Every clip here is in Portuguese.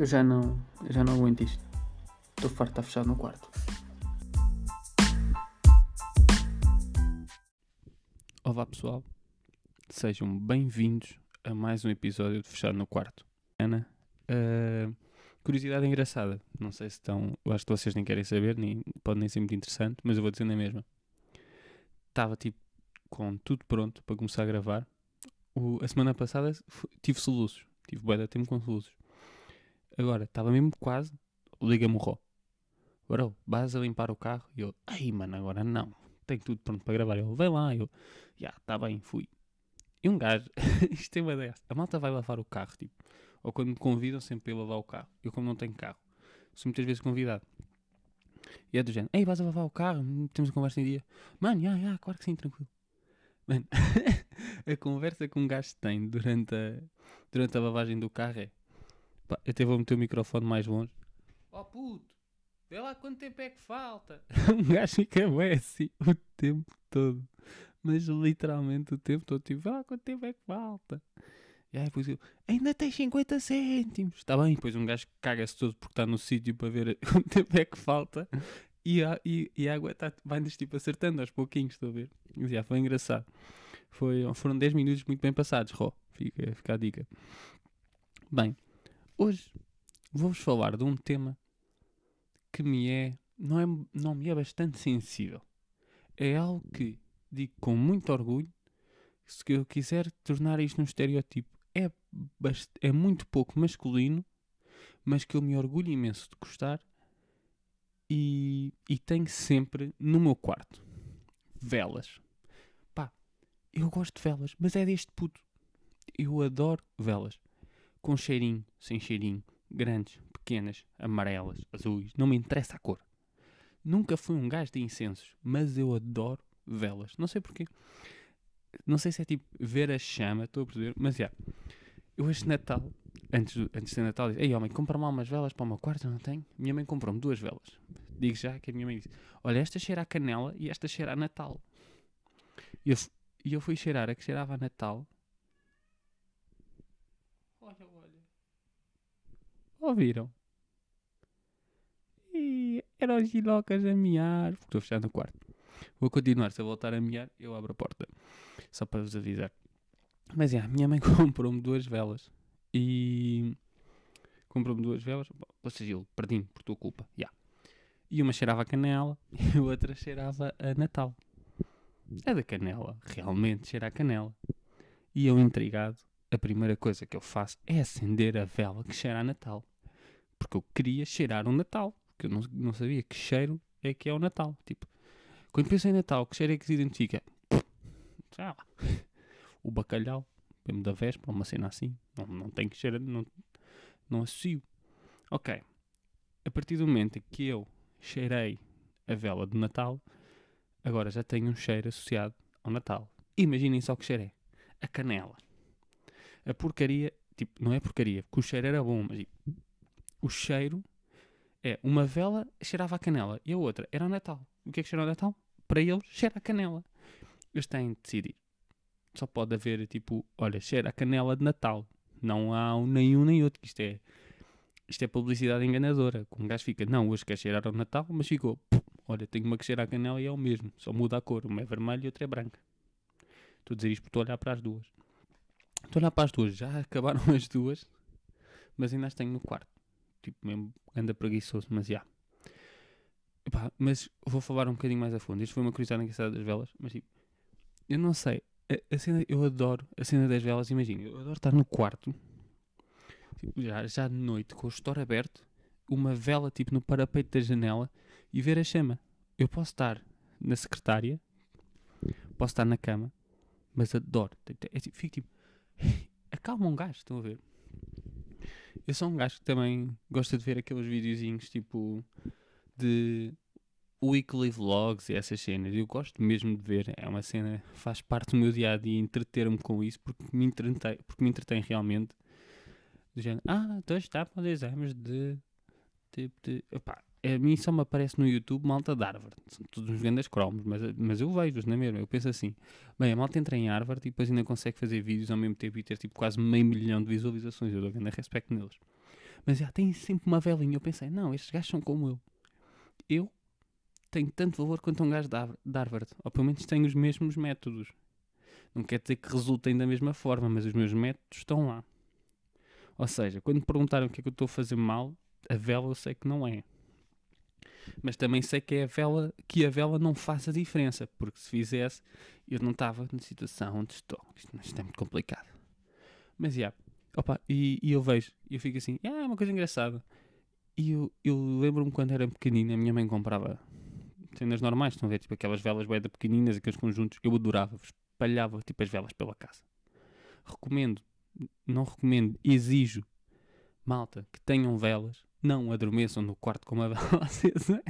Eu já não, eu já não aguento isto. Estou farto de estar fechado no quarto. Olá pessoal, sejam bem-vindos a mais um episódio de Fechado no Quarto. Ana, uh, curiosidade engraçada, não sei se estão, acho que vocês nem querem saber, nem, pode nem ser muito interessante, mas eu vou dizer na mesma. Estava tipo com tudo pronto para começar a gravar. O, a semana passada tive soluços, tive de tempo com soluços. Agora, estava mesmo quase, liga-me o Ró. Bro, vais a limpar o carro? E eu, ai mano, agora não. Tenho tudo pronto para gravar. Ele, vem lá. Eu, já, está bem, fui. E um gajo, isto tem uma ideia. A malta vai lavar o carro, tipo. Ou quando me convidam sempre para ir lavar o carro. Eu, como não tenho carro, sou muitas vezes convidado. E é do género, ei, vais a lavar o carro? Temos a conversa em dia. Mano, já, já, claro que sim, tranquilo. Mano, a conversa que um gajo tem durante a, durante a lavagem do carro é Pá, eu até vou meter o microfone mais longe. Oh puto, vê lá quanto tempo é que falta. um gajo fica bem assim o tempo todo. Mas literalmente o tempo todo, tipo, vê lá quanto tempo é que falta. E aí depois eu, ainda tens 50 cêntimos. Está bem, depois um gajo caga-se todo porque está no sítio para ver quanto tempo é que falta. E a, e, e a água tá, vai-nos tipo acertando aos pouquinhos, estou a ver. E já foi engraçado. Foi, foram 10 minutos muito bem passados, Ró. Fica, fica a dica. Bem, Hoje vou-vos falar de um tema que me é não, é, não me é bastante sensível. É algo que digo com muito orgulho. Se eu quiser tornar isto num estereótipo, é, é muito pouco masculino, mas que eu me orgulho imenso de gostar e, e tenho sempre no meu quarto velas. Pá, eu gosto de velas, mas é deste puto. Eu adoro velas com cheirinho, sem cheirinho, grandes, pequenas, amarelas, azuis, não me interessa a cor. Nunca fui um gajo de incensos, mas eu adoro velas. Não sei porquê. Não sei se é tipo ver a chama, estou a perceber, mas já. Yeah, eu este Natal, antes, antes de Natal, disse: Ei, homem, compra-me umas velas para o meu quarto, não tenho. Minha mãe comprou-me duas velas. Digo já que a minha mãe disse: Olha, esta cheira a canela e esta cheira a Natal. E eu, e eu fui cheirar a que cheirava a Natal Olha, olha. Ouviram? E eram os gilocas a miar. Porque estou fechado no quarto. Vou continuar. Se eu voltar a miar, eu abro a porta. Só para vos avisar. Mas é, a minha mãe comprou-me duas velas. E. Comprou-me duas velas. Ou seja, perdi por tua culpa. Yeah. E uma cheirava a canela e a outra cheirava a Natal. É da canela. Realmente cheira a canela. E eu intrigado a primeira coisa que eu faço é acender a vela que cheira a Natal. Porque eu queria cheirar o Natal. Porque eu não, não sabia que cheiro é que é o Natal. Tipo, quando penso em Natal, que cheiro é que se identifica? Já lá. O bacalhau, mesmo da véspera, uma cena assim. Não, não tem que cheirar, não, não associo. Ok. A partir do momento em que eu cheirei a vela de Natal, agora já tenho um cheiro associado ao Natal. Imaginem só que cheiro é. A canela. A porcaria, tipo, não é porcaria, porque o cheiro era bom, mas tipo, o cheiro é uma vela cheirava a canela e a outra era o Natal. O que é que cheira ao Natal? Para eles, cheira a canela. Eles têm de decidir. Só pode haver, tipo, olha, cheira a canela de Natal. Não há um, nem um nem outro. Isto é, isto é publicidade enganadora. Com um gajo fica, não, hoje quer cheirar ao Natal, mas ficou, olha, tenho uma que cheira a canela e é o mesmo. Só muda a cor. Uma é vermelha e outra é branca. Estou a dizer isto porque estou a olhar para as duas. Estou a olhar para as duas, já acabaram as duas, mas ainda as tenho no quarto. Tipo, mesmo anda preguiçoso, mas já. Epá, mas vou falar um bocadinho mais a fundo. Isto foi uma curiosidade engraçada das velas, mas tipo, eu não sei. A, a, cena, eu adoro a cena das velas, imagina, eu adoro estar no quarto, tipo, já, já de noite, com o store aberto, uma vela tipo no parapeito da janela e ver a chama. Eu posso estar na secretária, posso estar na cama, mas adoro. É, tipo, fico tipo acalma um gajo, estão a ver? Eu sou um gajo que também gosta de ver aqueles videozinhos tipo de weekly vlogs e essas cenas. Eu gosto mesmo de ver, é uma cena, faz parte do meu dia a dia entreter-me com isso porque me entretém, porque me entretém realmente. Do género, ah, então está para exames de tipo de. Epá, a mim só me aparece no YouTube malta de Harvard. São todos uns grandes cromos, mas, mas eu vejo-os, não é mesmo? Eu penso assim, bem, a malta entra em Harvard e depois ainda consegue fazer vídeos ao mesmo tempo e ter tipo quase meio milhão de visualizações. Eu dou grande respeito neles. Mas já tem sempre uma velinha. Eu pensei, não, estes gajos são como eu. Eu tenho tanto valor quanto um gajo de Harvard. Ou pelo menos tenho os mesmos métodos. Não quer dizer que resultem da mesma forma, mas os meus métodos estão lá. Ou seja, quando me perguntaram o que é que eu estou a fazer mal, a vela eu sei que não é. Mas também sei que é a vela que a vela não faz a diferença, porque se fizesse, eu não estava na situação onde estou. Isto, isto é muito complicado. Mas yeah, opa, e, e, eu vejo, e eu fico assim, é uma coisa engraçada. E eu, eu lembro-me quando era pequenina, a minha mãe comprava cenas normais, estão a ver, tipo aquelas velas bem pequeninas, aqueles conjuntos, eu adorava, espalhava tipo as velas pela casa. Recomendo, não recomendo, exijo, malta, que tenham velas, não adormeçam no quarto com uma vela acesa.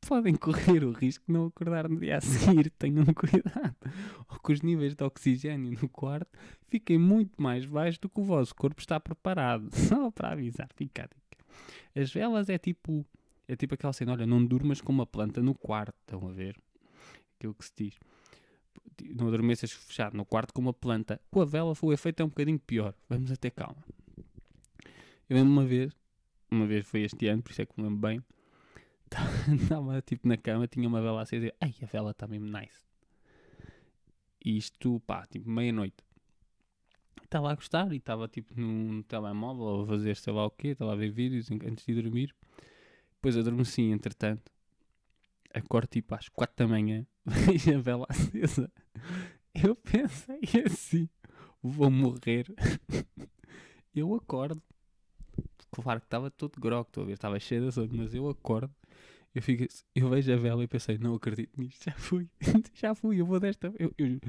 Podem correr o risco de não acordar no dia a seguir, tenham cuidado. Ou que os níveis de oxigênio no quarto fiquem muito mais baixos do que o vosso corpo está preparado. Só para avisar, fica a dica. As velas é tipo é tipo aquela cena, olha, não durmas com uma planta no quarto, estão a ver? Aquilo que se diz. Não adormeças fechado no quarto com uma planta. Com a vela o efeito é um bocadinho pior. Vamos até calma. Eu lembro uma vez, uma vez foi este ano, por isso é que me lembro bem. Estava tipo na cama, tinha uma vela acesa e ai, a vela está mesmo nice. E isto, pá, tipo meia-noite. Estava a gostar e estava tipo num telemóvel a fazer sei lá o quê, estava a ver vídeos antes de dormir. Depois adormeci, entretanto. Acordo tipo às quatro da manhã, vejo a vela acesa. Eu pensei assim: vou morrer. eu acordo. Claro que estava todo grog, estou a ver, estava cheio de sono, mas eu acordo. Eu, fico, eu vejo a vela e pensei: não acredito nisto, já fui, já fui, eu vou desta. Eu, eu,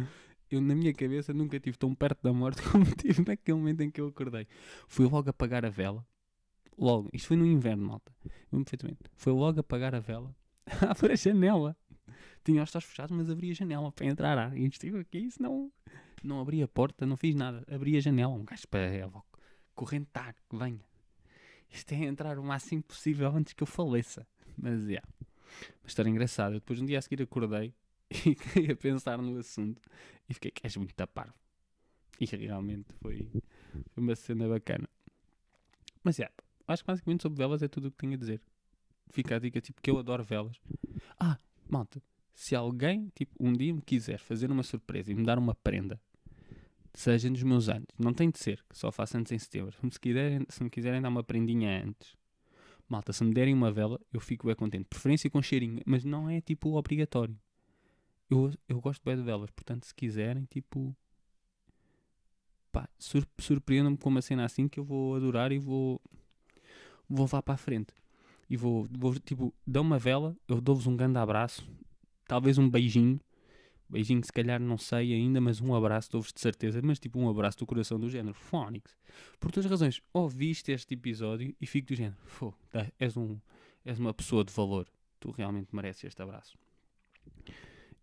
eu, na minha cabeça, nunca estive tão perto da morte como estive naquele momento em que eu acordei. Fui logo apagar a vela logo, isto foi no inverno, malta, perfeitamente, foi logo apagar a vela, abrir a janela. Tinha os estás fechados, mas abri a janela para entrar ar. E estive aqui, senão não abri a porta, não fiz nada. Abri a janela, um gajo para ela correntar, venha. Isto é entrar o máximo possível antes que eu faleça. Mas. Yeah. Mas estar engraçado. Depois, um dia a seguir, acordei e queria pensar no assunto e fiquei que és muito tapar. E realmente foi, foi uma cena bacana. Mas, é. Yeah, acho que basicamente sobre velas é tudo o que tenho a dizer. Fica a dica, tipo, que eu adoro velas. Ah, malta, se alguém, tipo, um dia me quiser fazer uma surpresa e me dar uma prenda, seja nos meus anos, não tem de ser, que só faça antes em setembro. Se quiserem, se me quiserem dar uma prendinha antes, malta, se me derem uma vela, eu fico bem contente. Preferência com cheirinho, mas não é, tipo, obrigatório. Eu, eu gosto bem de velas, portanto, se quiserem, tipo, pá, sur surpreendam-me com uma cena assim que eu vou adorar e vou vou levar para a frente. E vou, vou tipo, dou uma vela, eu dou-vos um grande abraço, talvez um beijinho. Beijinho, se calhar não sei ainda, mas um abraço, dou-vos de certeza, mas tipo um abraço do coração do género. Phonics. Por duas razões. Ouviste este episódio e fico do género. Fô, tá, és, um, és uma pessoa de valor. Tu realmente mereces este abraço.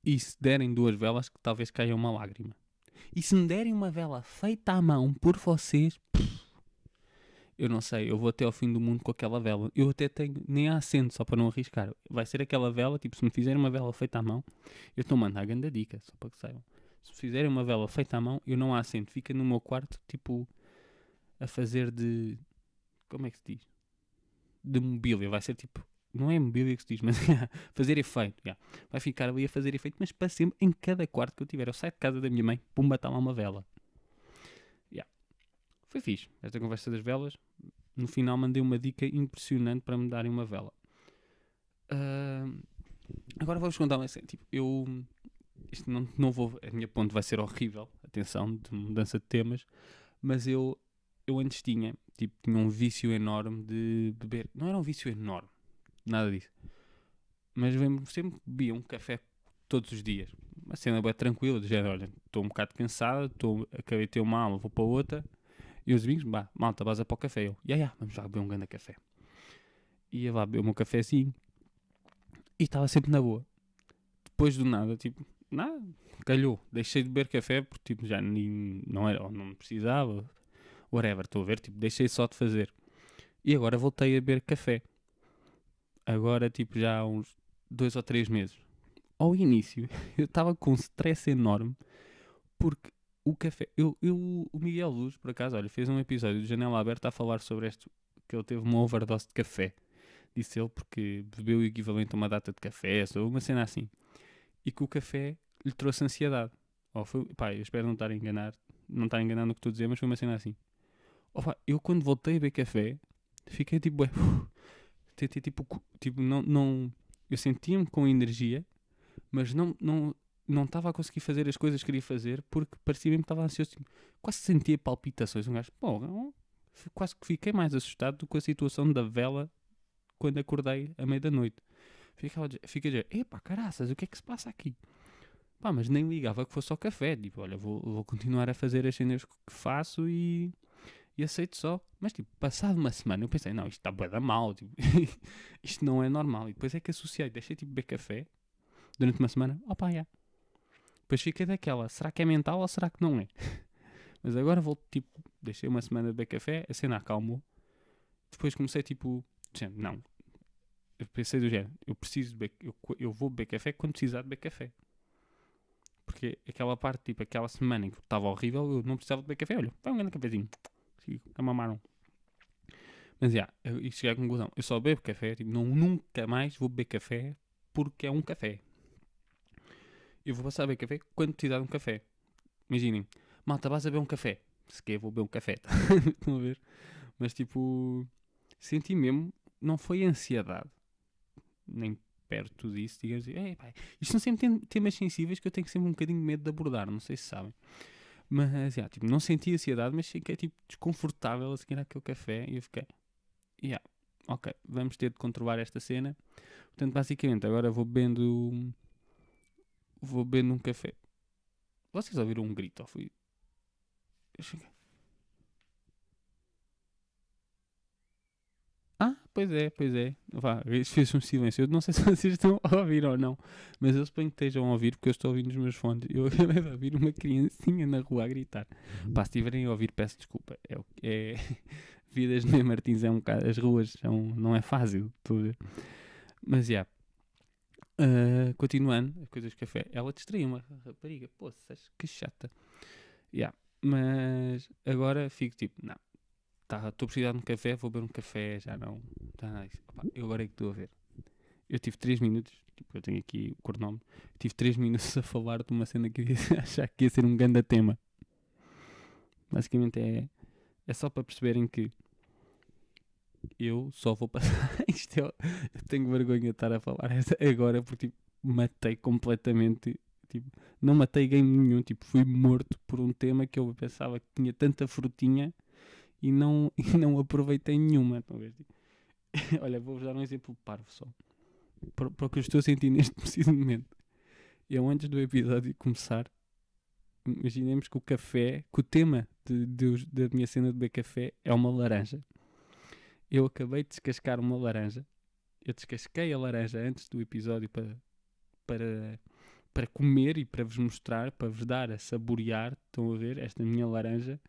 E se derem duas velas, que talvez caia uma lágrima. E se me derem uma vela feita à mão por vocês, eu não sei, eu vou até ao fim do mundo com aquela vela. Eu até tenho, nem há acendo, só para não arriscar. Vai ser aquela vela, tipo, se me fizerem uma vela feita à mão, eu estou a mandar a grande dica, só para que saibam. Se fizerem uma vela feita à mão, eu não há acendo, fica no meu quarto, tipo, a fazer de. Como é que se diz? De mobília, vai ser tipo. Não é mobília que se diz, mas fazer efeito. Yeah. Vai ficar ali a fazer efeito, mas para sempre, em cada quarto que eu tiver. Eu saio de casa da minha mãe, pumba, está lá uma vela. Foi fixe. Esta conversa das velas. No final mandei uma dica impressionante para me darem uma vela. Uh, agora vou-vos contar uma cena. Tipo, eu. Isto não, não vou. A minha ponte vai ser horrível. Atenção, de mudança de temas. Mas eu. Eu antes tinha. Tipo, tinha um vício enorme de beber. Não era um vício enorme. Nada disso. Mas sempre bebia um café todos os dias. Uma cena bem tranquila, de género, olha, estou um bocado cansado, tô, acabei de ter uma aula, vou para outra, e os amigos, bah, malta, vas para o café. Eu, yeah, yeah, vamos lá beber um grande café. Ia lá beber o meu cafezinho. E estava sempre na boa. Depois do nada, tipo, nada, calhou. Deixei de beber café porque tipo, já nem, não era, não precisava. Whatever, estou a ver, tipo, deixei só de fazer. E agora voltei a beber café. Agora, tipo, já há uns dois ou três meses. Ao início, eu estava com um stress enorme porque o café. Eu, eu, o Miguel Luz, por acaso, olha, fez um episódio de Janela Aberta a falar sobre este que ele teve uma overdose de café. Disse ele porque bebeu o equivalente a uma data de café, ou uma cena assim. E que o café lhe trouxe ansiedade. Ou foi, pá, eu espero não estar a enganar, não estar enganando no que estou a dizer, mas foi uma cena assim. Opa, eu quando voltei a beber café, fiquei tipo, ué, tipo, tipo não, não, eu sentia-me com energia, mas não, não, não estava a conseguir fazer as coisas que queria fazer porque parecia mesmo que estava ansioso. Tipo, quase sentia palpitações. Um gajo, pô, quase que fiquei mais assustado do que a situação da vela quando acordei à meia da noite. Fiquei a dizer, epá, caraças, o que é que se passa aqui? Pá, mas nem ligava que fosse só café. Tipo, olha, vou, vou continuar a fazer as cenas que faço e, e aceito só. Mas, tipo, passado uma semana, eu pensei, não, isto está bué mal. Tipo, isto não é normal. E depois é que associei, deixei, tipo, beber café durante uma semana. Opa, já. Yeah. Depois fiquei daquela, será que é mental ou será que não é? Mas agora vou, tipo, deixei uma semana de beber café, a cena acalmou. Depois comecei, tipo, não. Eu pensei do género, eu preciso beber, eu, eu vou beber café quando precisar de beber café. Porque aquela parte, tipo, aquela semana em que estava horrível, eu não precisava de beber café. Olha, vai um grande cafezinho. A mamaram. Mas, já, yeah, eu cheguei à conclusão. Eu só bebo café, tipo, não, nunca mais vou beber café porque é um café eu vou passar a beber café quando precisar de um café. Imaginem, malta, vais a beber um café. Se quer, vou beber um café. Estão a ver? Mas tipo, senti mesmo, não foi ansiedade, nem perto disso, digamos assim. Pai, isto são sempre temas sensíveis que eu tenho sempre um bocadinho medo de abordar, não sei se sabem. Mas, yeah, tipo, não senti ansiedade, mas fiquei tipo desconfortável a seguir aquele café e eu fiquei, yeah, ok, vamos ter de controlar esta cena. Portanto, basicamente, agora vou bebendo vou beber num café. Vocês ouviram um grito ou. Ah, pois é, pois é. Vá, fez um silêncio. Eu não sei se vocês estão a ouvir ou não, mas eu suponho que estejam a ouvir porque eu estou a ouvir nos meus fones. Eu acabei de ouvir uma criancinha na rua a gritar. Pá, se estiverem a ouvir, peço desculpa. É, é... Vidas de Martins é um bocado. As ruas são, não é fácil, tudo. Mas já. Yeah, Uh, continuando, as coisas de café, ela distraiu uma rapariga, poças, que chata. Yeah. Mas agora fico tipo, não, tá, estou precisando de um café, vou beber um café, já não. Tá, Opa, eu agora é que estou a ver. Eu tive 3 minutos, tipo, eu tenho aqui o cronómetro, tive 3 minutos a falar de uma cena que eu ia achar que ia ser um grande tema. Basicamente é, é só para perceberem que eu só vou passar. Isto eu, tenho vergonha de estar a falar agora porque tipo, matei completamente. Tipo, não matei game nenhum, tipo, fui morto por um tema que eu pensava que tinha tanta frutinha e não, e não aproveitei nenhuma. Tipo. Olha, vou-vos dar um exemplo parvo só. Para, para o que eu estou a sentir neste preciso momento. Eu, antes do episódio começar, imaginemos que o café, que o tema de, de, da minha cena de beber café é uma laranja eu acabei de descascar uma laranja. Eu descasquei a laranja antes do episódio para, para, para comer e para vos mostrar, para vos dar a saborear. Estão a ver esta minha laranja.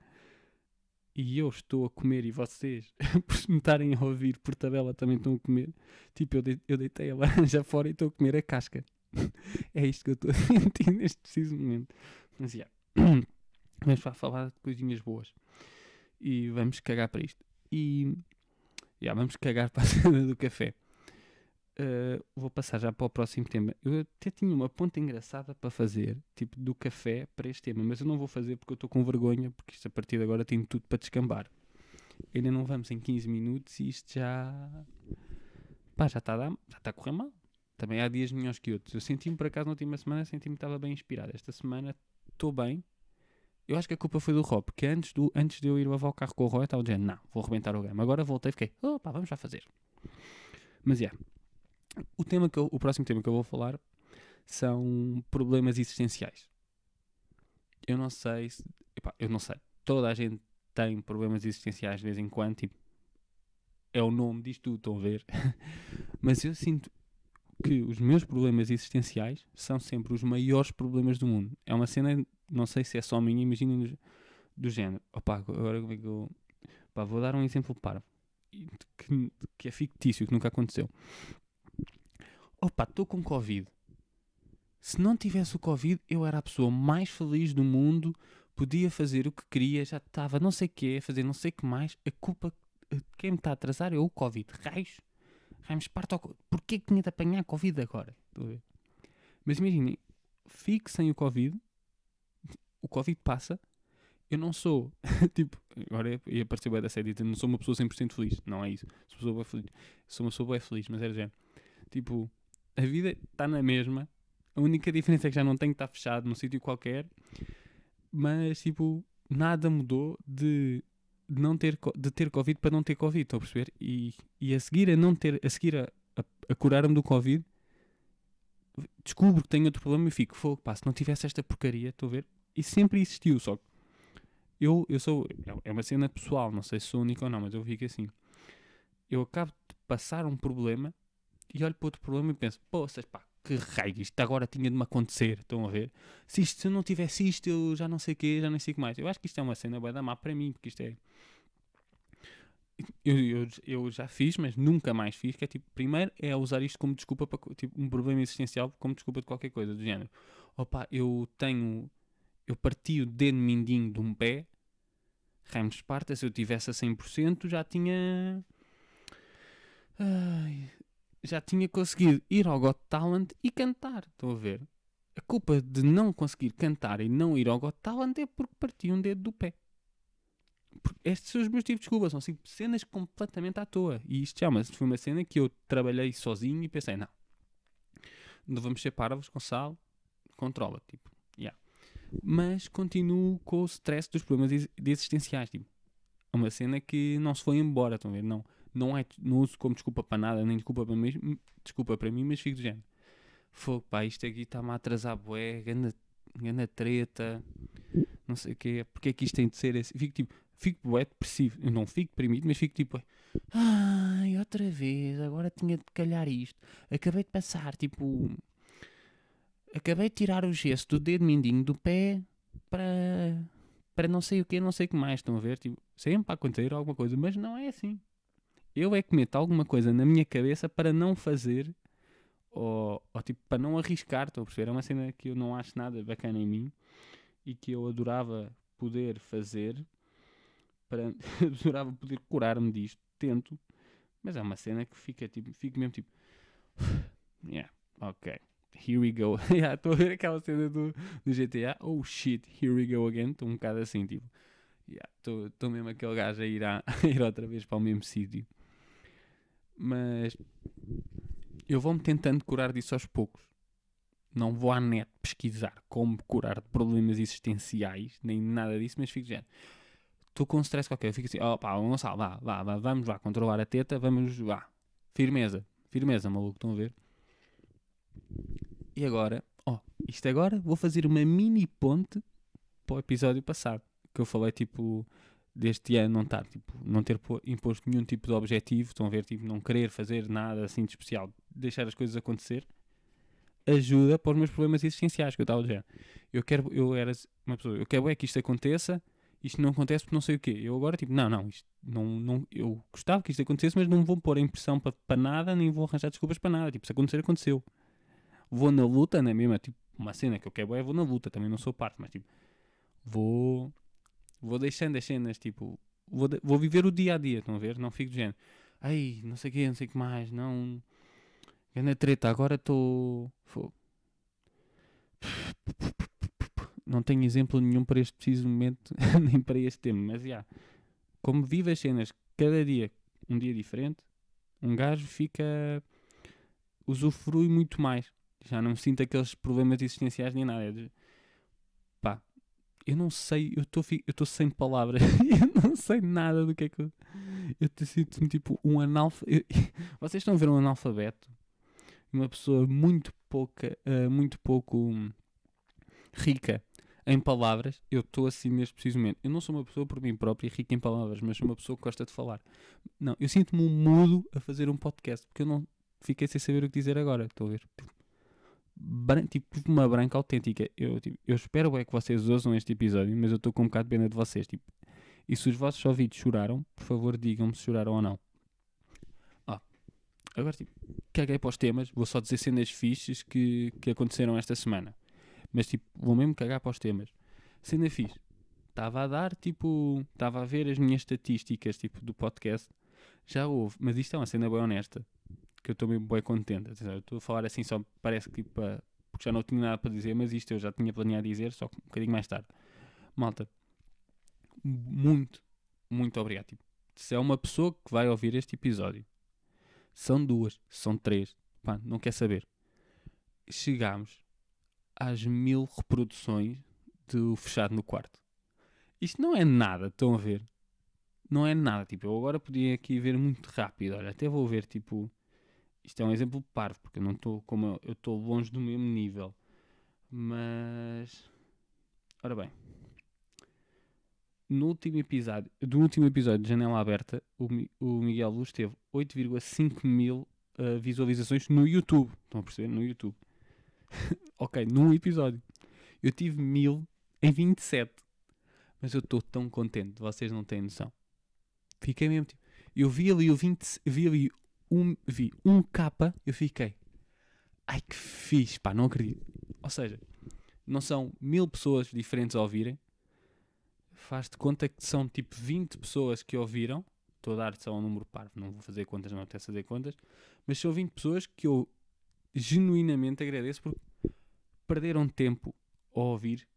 E eu estou a comer e vocês, por me estarem a ouvir por tabela, também estão a comer. Tipo, eu, de, eu deitei a laranja fora e estou a comer a casca. é isto que eu estou a sentir neste preciso momento. Mas. Yeah. Vamos falar de coisinhas boas. E vamos cagar para isto. E Yeah, vamos cagar para a cena do café. Uh, vou passar já para o próximo tema. Eu até tinha uma ponta engraçada para fazer, tipo do café para este tema, mas eu não vou fazer porque eu estou com vergonha, porque isto a partir de agora tem tudo para descambar. Ainda não vamos em 15 minutos e isto já. Pá, já está a, dar, já está a correr mal. Também há dias melhores que outros. Eu senti-me, por acaso, na última semana, senti-me que estava bem inspirado. Esta semana estou bem, eu acho que a culpa foi do Rob, porque antes, do, antes de eu ir lavar o carro com o Roy, estava dizendo, não, vou arrebentar o game. Agora voltei e fiquei, opa, vamos já fazer. Mas é. Yeah, o, tema que o próximo tema que eu vou falar são problemas existenciais. Eu não sei se. Epá, eu não sei. Toda a gente tem problemas existenciais de vez em quando, tipo, é o nome disto tudo, estão a ver? Mas eu sinto que os meus problemas existenciais são sempre os maiores problemas do mundo. É uma cena não sei se é só minha, imaginem do, do género. Opa, agora como é que eu. Vou dar um exemplo parvo. Que, que é fictício, que nunca aconteceu. Opa, estou com Covid. Se não tivesse o Covid, eu era a pessoa mais feliz do mundo, podia fazer o que queria, já estava não sei o que, fazer não sei o que mais. A culpa, quem me está a atrasar é o Covid. Raios. Raios, parto ao... Porquê que tinha de apanhar Covid agora? A. Mas imaginem, fique sem o Covid, o Covid passa, eu não sou, tipo, agora ia aparecer bem da série, não sou uma pessoa 100% feliz, não é isso, sou pessoa feliz, sou uma pessoa bem feliz, mas era já, tipo, a vida está na mesma, a única diferença é que já não tenho que estar fechado num sítio qualquer, mas, tipo, nada mudou de não ter, de ter Covid para não ter Covid, estou a perceber? E, e a seguir a não ter, a seguir a, a, a curar-me do Covid, descubro que tenho outro problema e fico, fogo, pá, se não tivesse esta porcaria, estou a ver? E sempre existiu, só que eu, eu sou, é, é uma cena pessoal, não sei se sou único ou não, mas eu fico assim. Eu acabo de passar um problema e olho para outro problema e penso, poças, pá, que raio, isto agora tinha de me acontecer, estão a ver? Se, isto, se eu não tivesse isto, eu já não sei o quê, já nem sei o que mais. Eu acho que isto é uma cena bem da má para mim, porque isto é... Eu, eu, eu, já fiz, mas nunca mais fiz, que é tipo, primeiro é usar isto como desculpa para tipo, um problema existencial, como desculpa de qualquer coisa, do género. Opa, eu tenho, eu parti o dedo mindinho de um pé, Raimundo Esparta, se eu tivesse a 100% já tinha... Ai, já tinha conseguido ir ao Got Talent e cantar. Estão a ver? A culpa de não conseguir cantar e não ir ao Got Talent é porque parti um dedo do pé. Estes são os meus tipos de desculpa. São assim, cenas completamente à toa. E isto mas foi uma cena que eu trabalhei sozinho e pensei, não. Não vamos ser parvos, Gonçalo. Controla, tipo. Mas continuo com o stress dos problemas existenciais. Tipo, é uma cena que não se foi embora, estão a ver? Não não, é, não uso como desculpa para nada, nem desculpa para mim, desculpa para mim mas fico do género. Fogo, pá, isto aqui está-me a atrasar bué, ganda, ganda treta, não sei o quê, porque é que isto tem de ser assim? Fico tipo, fico bué depressivo, eu não fico deprimido, mas fico tipo, ai, outra vez, agora tinha de calhar isto, acabei de passar, tipo, acabei de tirar o gesso do dedo mindinho do pé para, para não sei o que, não sei o que mais, estão a ver, tipo, sempre para acontecer alguma coisa, mas não é assim. Eu é que meto alguma coisa na minha cabeça para não fazer ou, ou tipo para não arriscar, estou a perceber? É uma cena que eu não acho nada bacana em mim e que eu adorava poder fazer para adorava poder curar-me disto, tento, mas é uma cena que fica tipo, fico mesmo tipo yeah, ok, here we go. Estou a ver aquela cena do, do GTA, oh shit, here we go again, estou um bocado assim, tipo, estou yeah, mesmo aquele gajo a ir, a, a ir outra vez para o mesmo sítio. Mas eu vou-me tentando curar disso aos poucos. Não vou à net pesquisar como curar de problemas existenciais, nem nada disso, mas fico já. Estou com um stress qualquer, eu fico assim, ó pá, Gonçalo, vá, vá, vá, vamos lá, controlar a teta, vamos lá. Firmeza, firmeza, maluco, estão a ver? E agora, ó, isto agora, vou fazer uma mini ponte para o episódio passado, que eu falei tipo deste ano não estar, tipo, não ter imposto nenhum tipo de objetivo, estão a ver, tipo, não querer fazer nada assim de especial, deixar as coisas acontecer, ajuda para os meus problemas existenciais que eu estava a dizer. Eu quero, eu era uma pessoa, eu quero é que isto aconteça, isto não acontece porque não sei o quê. Eu agora, tipo, não, não, isto não, não, eu gostava que isto acontecesse, mas não vou pôr a impressão para, para nada, nem vou arranjar desculpas para nada. Tipo, se acontecer, aconteceu. Vou na luta, não é mesmo? É, tipo, uma cena que eu quero é vou na luta, também não sou parte, mas tipo, vou Vou deixando as cenas, tipo, vou, vou viver o dia a dia, estão a ver? Não fico do género, ai, não sei o que, não sei o que mais, não. Grande treta, agora estou. Não tenho exemplo nenhum para este preciso momento, nem para este tema, mas já. Yeah, como vivo as cenas cada dia, um dia diferente, um gajo fica. usufrui muito mais. Já não sinto aqueles problemas existenciais nem nada. É pá, eu não sei, eu estou sem palavras, eu não sei nada do que é que eu. Eu sinto-me tipo um analfabeto. Vocês estão a ver um analfabeto? Uma pessoa muito pouca, uh, muito pouco um, rica em palavras. Eu estou assim neste preciso momento. Eu não sou uma pessoa por mim própria rica em palavras, mas sou uma pessoa que gosta de falar. Não, eu sinto-me um mudo a fazer um podcast porque eu não fiquei sem saber o que dizer agora. Estou a ver tipo uma branca autêntica. Eu, tipo, eu espero é que vocês ouçam este episódio, mas eu estou com um bocado de pena de vocês. Tipo, e se os vossos ouvidos choraram, por favor digam-me se choraram ou não. Ah, agora tipo, caguei para os temas, vou só dizer cenas fixes que, que aconteceram esta semana. Mas tipo, vou mesmo cagar para os temas. Cena fixe. estava a dar, tipo, estava a ver as minhas estatísticas, tipo, do podcast, já houve, mas isto é uma cena bem honesta, que eu estou mesmo bem contente. Estou a falar assim só parece que para porque já não tinha nada para dizer, mas isto eu já tinha planeado dizer, só um bocadinho mais tarde. Malta, muito, muito obrigado. Tipo, se é uma pessoa que vai ouvir este episódio, são duas, são três, pá, não quer saber. Chegámos às mil reproduções do Fechado no Quarto. Isto não é nada, estão a ver? Não é nada, tipo, eu agora podia aqui ver muito rápido, olha, até vou ver, tipo, isto é um exemplo parvo, porque eu não estou como eu estou longe do mesmo nível. Mas ora bem. No último episódio, do último episódio de Janela Aberta, o, o Miguel Luz teve 8,5 mil uh, visualizações no YouTube. Estão a perceber? No YouTube. ok, num episódio. Eu tive mil em 27. Mas eu estou tão contente, vocês não têm noção. Fiquei mesmo tipo. Eu vi ali o 20, vi ali um, vi um capa, eu fiquei. Ai que fixe, pá, não acredito. Ou seja, não são mil pessoas diferentes a ouvirem. Faz de conta que são tipo 20 pessoas que ouviram. Estou a dar só um número parvo, não vou fazer contas, não até fazer contas. Mas são 20 pessoas que eu genuinamente agradeço porque perderam tempo a ouvir.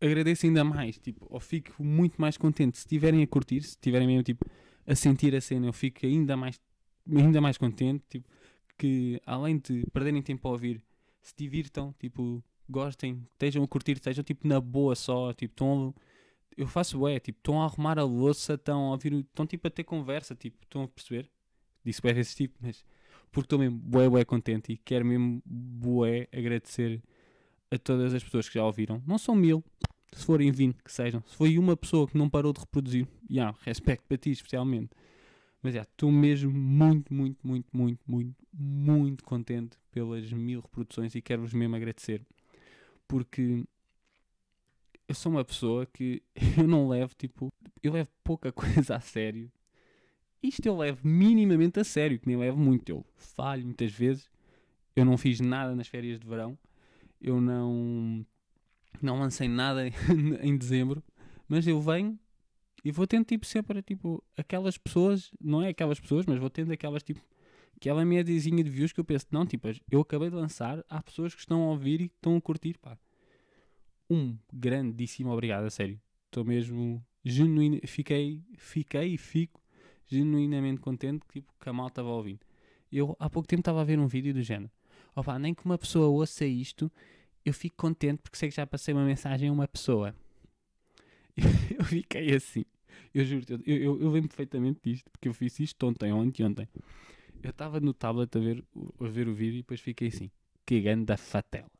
Agradeço ainda mais, tipo, ou fico muito mais contente se estiverem a curtir, se estiverem mesmo tipo a sentir a cena, eu fico ainda mais, ainda mais contente, tipo, que além de perderem tempo a ouvir, se divirtam, tipo, gostem, estejam a curtir, estejam tipo na boa só, tipo, estão eu faço é, tipo, estão a arrumar a louça, estão a ouvir, estão tipo a ter conversa, tipo, estão a perceber? Disse bué desse tipo, mas porque estou mesmo bué, bué contente e quero mesmo bué agradecer a todas as pessoas que já ouviram. Não são mil, se forem 20 que sejam, se foi uma pessoa que não parou de reproduzir, yeah, respeito para ti especialmente. Mas estou yeah, mesmo muito, muito, muito, muito, muito, muito contente pelas mil reproduções e quero-vos mesmo agradecer. Porque eu sou uma pessoa que eu não levo, tipo, eu levo pouca coisa a sério. Isto eu levo minimamente a sério, que nem levo muito. Eu falho muitas vezes. Eu não fiz nada nas férias de verão. Eu não não lancei nada em dezembro, mas eu venho e vou tendo tipo sempre tipo aquelas pessoas, não é aquelas pessoas, mas vou tendo aquelas tipo aquela médiazinha de views que eu penso, não, tipo, eu acabei de lançar, há pessoas que estão a ouvir e que estão a curtir, pá. Um grandíssimo obrigado, a sério. Estou mesmo genuíno, fiquei, fiquei e fico genuinamente contente tipo, que a malta estava ouvindo. Eu há pouco tempo estava a ver um vídeo do género. Opa, nem que uma pessoa ouça isto eu fico contente porque sei que já passei uma mensagem a uma pessoa. eu fiquei assim. Eu juro, eu, eu, eu lembro perfeitamente disto, porque eu fiz isto ontem, ontem, ontem. Eu estava no tablet a ver, a ver o vídeo e depois fiquei assim, que ganda fatela.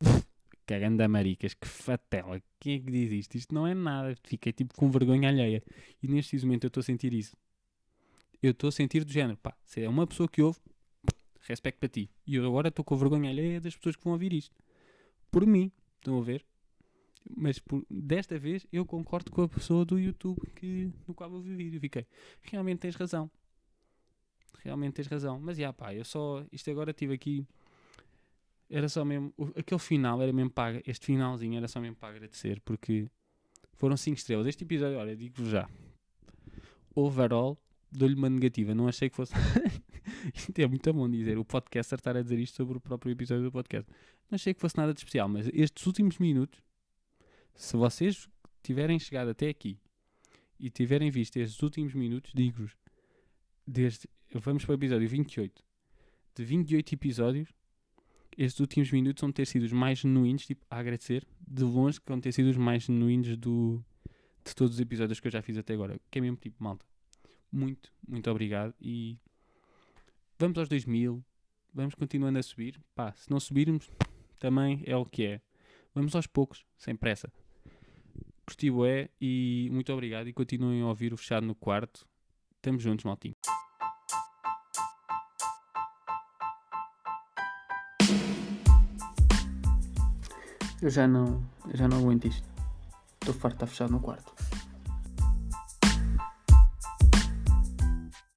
que ganda maricas, que fatela. Quem é que diz isto? Isto não é nada. Fiquei tipo com vergonha alheia. E neste momento eu estou a sentir isso. Eu estou a sentir do género, pá, se é uma pessoa que ouve, respeito para ti. E eu agora estou com vergonha alheia das pessoas que vão ouvir isto por mim. Estão a ver? Mas por, desta vez eu concordo com a pessoa do YouTube que, no qual eu vi o vídeo. Fiquei, realmente tens razão. Realmente tens razão. Mas já pá, eu só. Isto agora tive aqui. Era só mesmo. Aquele final era mesmo para. Este finalzinho era só mesmo para agradecer porque foram 5 estrelas. Este episódio, olha, digo já. Overall, dou-lhe uma negativa. Não achei que fosse. isto é muito bom dizer. O podcaster estar a dizer isto sobre o próprio episódio do podcast. Não achei que fosse nada de especial, mas estes últimos minutos, se vocês tiverem chegado até aqui e tiverem visto estes últimos minutos, digo-vos, desde. Vamos para o episódio 28. De 28 episódios, estes últimos minutos vão ter sido os mais genuínos, tipo, a agradecer, de longe, que vão ter sido os mais genuínos do, de todos os episódios que eu já fiz até agora. Que é mesmo tipo, malta. Muito, muito obrigado e vamos aos 2000, vamos continuando a subir. Pá, se não subirmos, também é o que é. Vamos aos poucos, sem pressa. Curti é e muito obrigado e continuem a ouvir o Fechado no Quarto. Estamos juntos, maltinho. Eu já não, eu já não aguento isto. Estou farto de estar fechado no quarto.